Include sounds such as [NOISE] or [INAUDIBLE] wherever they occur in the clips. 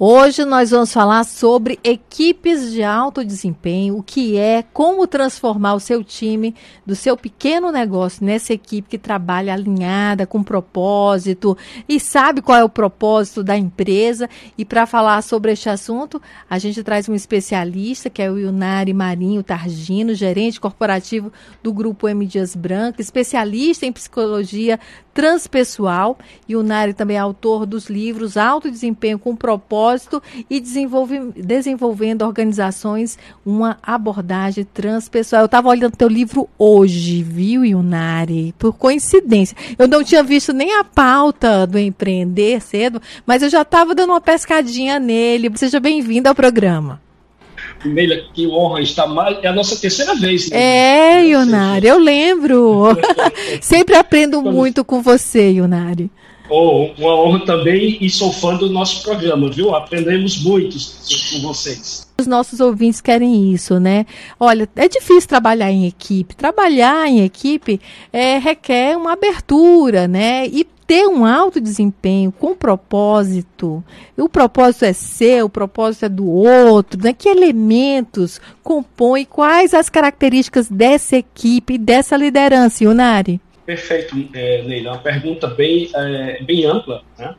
Hoje nós vamos falar sobre equipes de alto desempenho, o que é, como transformar o seu time do seu pequeno negócio nessa equipe que trabalha alinhada com propósito e sabe qual é o propósito da empresa. E para falar sobre este assunto, a gente traz um especialista que é o Yunari Marinho Targino, gerente corporativo do grupo M Dias Branco, especialista em psicologia transpessoal. E o Nari também é autor dos livros Alto Desempenho com Propósito e desenvolve, Desenvolvendo Organizações, uma abordagem transpessoal. Eu estava olhando teu livro hoje, viu, Yunari? Por coincidência. Eu não tinha visto nem a pauta do Empreender cedo, mas eu já estava dando uma pescadinha nele. Seja bem-vindo ao programa. Neila, que honra estar mais. É a nossa terceira vez. Né? É, Yunari, eu lembro. [LAUGHS] Sempre aprendo muito com você, Yunari. Oh, uma honra também e sou fã do nosso programa, viu? Aprendemos muito com vocês. Os nossos ouvintes querem isso, né? Olha, é difícil trabalhar em equipe. Trabalhar em equipe é, requer uma abertura, né? E ter um alto desempenho com propósito, o propósito é seu, o propósito é do outro, né? que elementos compõem, quais as características dessa equipe, dessa liderança, Yunari? Perfeito, é, Neila. Uma pergunta bem, é, bem ampla. Né?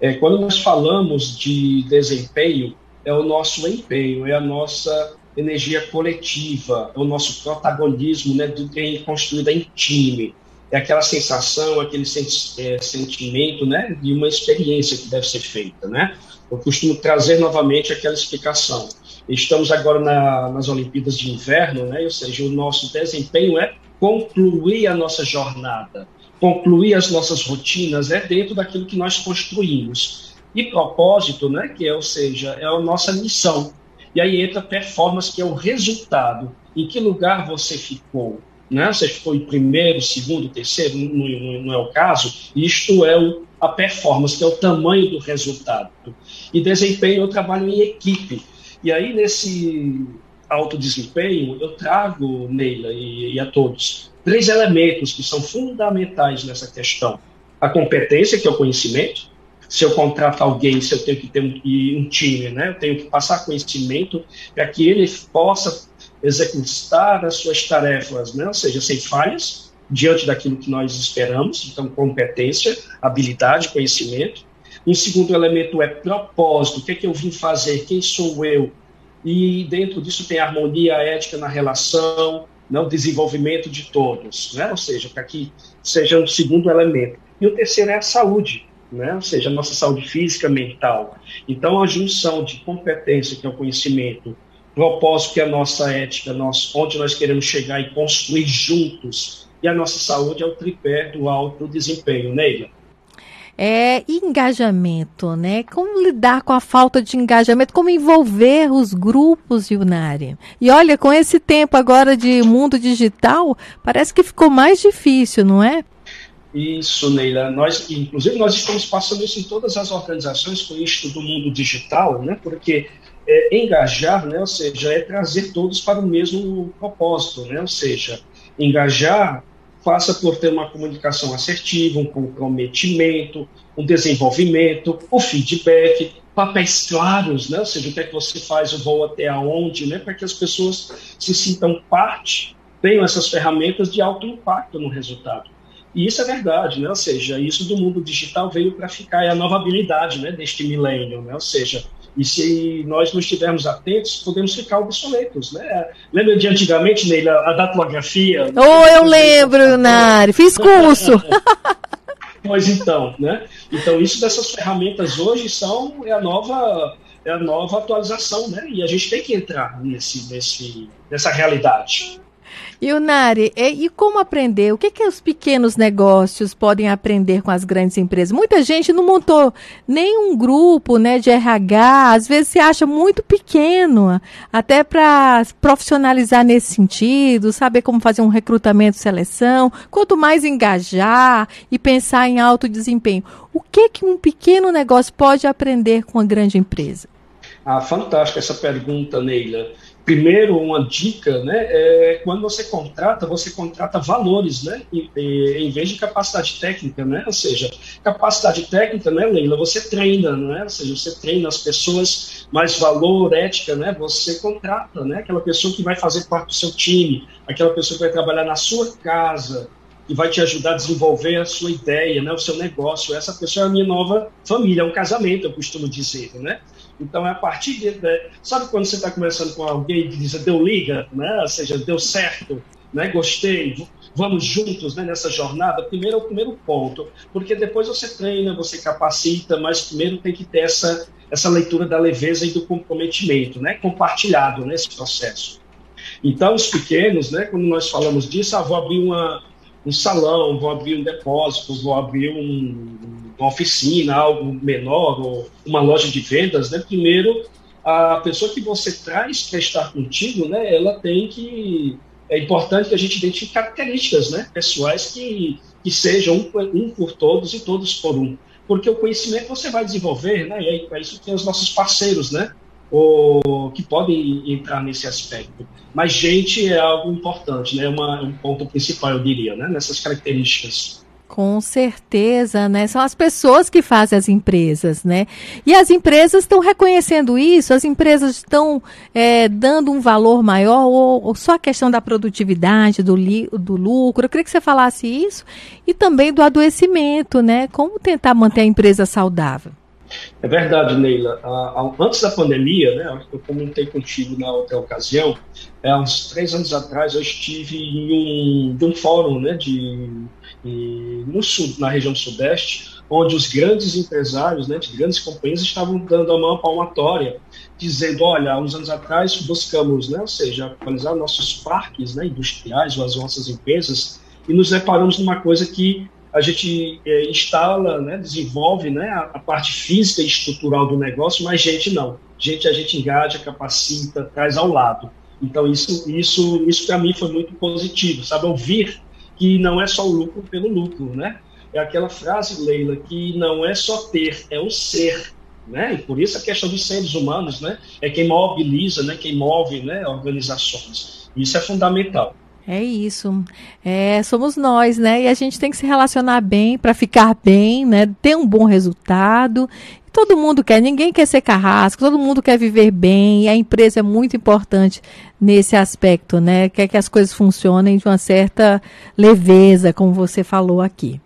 É, quando nós falamos de desempenho, é o nosso empenho, é a nossa energia coletiva, é o nosso protagonismo né, de, em construída em time é aquela sensação, aquele é, sentimento, né, de uma experiência que deve ser feita, né? Eu costumo trazer novamente aquela explicação. Estamos agora na, nas Olimpíadas de Inverno, né? Ou seja, o nosso desempenho é concluir a nossa jornada, concluir as nossas rotinas, é dentro daquilo que nós construímos. E propósito, né? Que é, ou seja, é a nossa missão. E aí entra performance, que é o resultado. Em que lugar você ficou? Né? se foi primeiro, segundo, terceiro, não, não, não é o caso. Isto é o, a performance, que é o tamanho do resultado. E desempenho eu trabalho em equipe. E aí, nesse alto desempenho, eu trago, Neila e, e a todos, três elementos que são fundamentais nessa questão. A competência, que é o conhecimento, se eu contrato alguém, se eu tenho que ter um, um time, né? Eu tenho que passar conhecimento para que ele possa executar as suas tarefas, né? ou seja, sem falhas, diante daquilo que nós esperamos, então competência, habilidade, conhecimento. Um segundo elemento é propósito, o que é que eu vim fazer, quem sou eu? E dentro disso tem harmonia, ética na relação, né? o desenvolvimento de todos, né? ou seja, para que seja um segundo elemento. E o terceiro é a saúde, né? ou seja, a nossa saúde física, mental. Então, a junção de competência, que é o conhecimento, propósito que é a nossa ética, nós, onde nós queremos chegar e construir juntos. E a nossa saúde é o tripé do alto desempenho, Neila. É engajamento, né? Como lidar com a falta de engajamento, como envolver os grupos, Yunari. E olha, com esse tempo agora de mundo digital, parece que ficou mais difícil, não é? Isso, Neila. Nós, inclusive, nós estamos passando isso em todas as organizações com isso do mundo digital, né? Porque é, engajar, né, ou seja, é trazer todos para o mesmo propósito, né, ou seja, engajar passa por ter uma comunicação assertiva, um comprometimento, um desenvolvimento, o feedback, papéis claros, né, ou seja, o que é que você faz, eu vou até aonde, né, para que as pessoas se sintam parte, tenham essas ferramentas de alto impacto no resultado. E isso é verdade, né? ou seja, isso do mundo digital veio para ficar, é a nova habilidade né, deste milênio, né? ou seja, e se nós não estivermos atentos, podemos ficar obsoletos, né? Lembra de antigamente, Neila, a datilografia? Oh, eu lembro, Nari, fiz curso. [LAUGHS] pois então, né? Então, isso dessas ferramentas hoje são é a nova é a nova atualização, né? E a gente tem que entrar nesse, nesse, nessa realidade. E o Nari, e, e, como aprender? O que, que os pequenos negócios podem aprender com as grandes empresas? Muita gente não montou nenhum grupo né, de RH, às vezes se acha muito pequeno, até para profissionalizar nesse sentido, saber como fazer um recrutamento seleção, quanto mais engajar e pensar em alto desempenho. O que, que um pequeno negócio pode aprender com a grande empresa? Ah, fantástica essa pergunta, Neila. Primeiro, uma dica, né, é quando você contrata, você contrata valores, né, em, em, vez de capacidade técnica, né, ou seja, capacidade técnica, né, Leila, você treina, né, ou seja, você treina as pessoas, mais valor, ética, né, você contrata, né, aquela pessoa que vai fazer parte do seu time, aquela pessoa que vai trabalhar na sua casa, que vai te ajudar a desenvolver a sua ideia, né, o seu negócio. Essa pessoa é a minha nova família, é um casamento, eu costumo dizer, né? Então, é a partir de. Né, sabe quando você está conversando com alguém que diz, deu liga, né? ou seja, deu certo, né? gostei, vamos juntos né? nessa jornada? Primeiro é o primeiro ponto, porque depois você treina, você capacita, mas primeiro tem que ter essa, essa leitura da leveza e do comprometimento, né? compartilhado nesse processo. Então, os pequenos, né, quando nós falamos disso, ah, vou abrir uma, um salão, vou abrir um depósito, vou abrir um, uma oficina, algo menor, ou uma loja de vendas, né? Primeiro, a pessoa que você traz para estar contigo, né? Ela tem que é importante que a gente identifique características, né? Pessoais que, que sejam um, um por todos e todos por um, porque o conhecimento você vai desenvolver, né? E aí para isso tem os nossos parceiros, né? ou que podem entrar nesse aspecto. Mas gente é algo importante, né? Uma, um ponto principal, eu diria, né? Nessas características. Com certeza, né? São as pessoas que fazem as empresas, né? E as empresas estão reconhecendo isso, as empresas estão é, dando um valor maior, ou, ou, só a questão da produtividade, do, li, do lucro. Eu queria que você falasse isso e também do adoecimento, né? Como tentar manter a empresa saudável. É verdade, Neila. Antes da pandemia, né, eu comentei contigo na outra ocasião, é, há uns três anos atrás eu estive em um, um fórum né, de, no sul, na região sudeste, onde os grandes empresários né, de grandes companhias estavam dando a mão palmatória, dizendo, olha, há uns anos atrás buscamos, né, ou seja, atualizar nossos parques né, industriais, as nossas empresas, e nos deparamos numa coisa que a gente é, instala, né, desenvolve né, a, a, parte física e estrutural do negócio, mas gente não. Gente a gente engaja, capacita, traz ao lado. Então isso, isso, isso para mim foi muito positivo, sabe? Ouvir que não é só o lucro pelo lucro, né? É aquela frase, Leila, que não é só ter, é o ser. Né? E por isso a questão dos seres humanos né? é quem mobiliza, né? quem move né? organizações. Isso é fundamental. É isso. É, somos nós, né? E a gente tem que se relacionar bem para ficar bem, né? Ter um bom resultado. Todo mundo quer, ninguém quer ser carrasco, todo mundo quer viver bem, e a empresa é muito importante nesse aspecto, né? Quer que as coisas funcionem de uma certa leveza, como você falou aqui.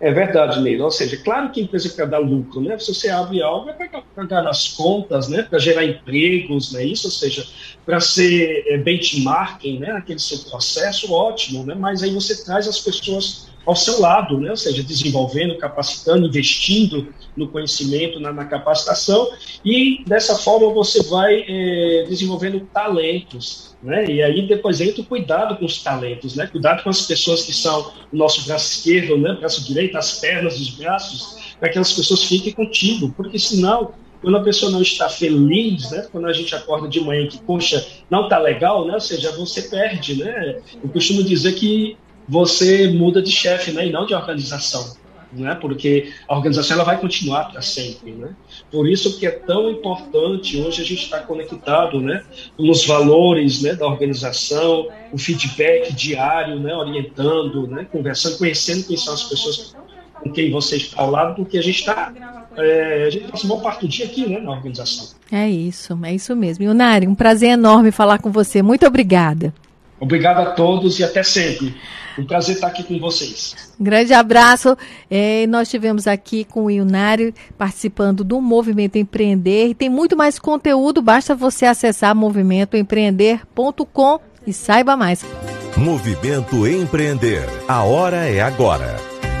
É verdade, Neila. Ou seja, claro que a empresa quer dar lucro, né? Se você abre algo é para pagar as contas, né? Para gerar empregos, né? Isso, ou seja, para ser é, benchmarking, né? Aquele seu processo, ótimo, né? Mas aí você traz as pessoas ao seu lado, né? ou seja, desenvolvendo, capacitando, investindo no conhecimento, na, na capacitação, e dessa forma você vai é, desenvolvendo talentos. Né? E aí depois entra o cuidado com os talentos, né? cuidado com as pessoas que são o nosso braço esquerdo, né? braço direito, as pernas, os braços, para que as pessoas fiquem contigo, porque senão quando a pessoa não está feliz, né? Quando a gente acorda de manhã que, poxa, não está legal, né? Ou seja, você perde, né? Eu costumo dizer que você muda de chefe, né, e não de organização, né, porque a organização ela vai continuar para sempre, né. Por isso que é tão importante hoje a gente estar tá conectado, né, nos valores, né, da organização, o feedback diário, né, orientando, né, conversando, conhecendo quem são as pessoas com quem você está ao lado, porque a gente está é, a gente passa uma parte do dia aqui, né, na organização. É isso, é isso mesmo. Ionari, um prazer enorme falar com você. Muito obrigada. Obrigado a todos e até sempre. Um prazer estar aqui com vocês. Um grande abraço. É, nós tivemos aqui com o Ionário participando do Movimento Empreender. E tem muito mais conteúdo, basta você acessar movimentoempreender.com e saiba mais. Movimento Empreender. A hora é agora.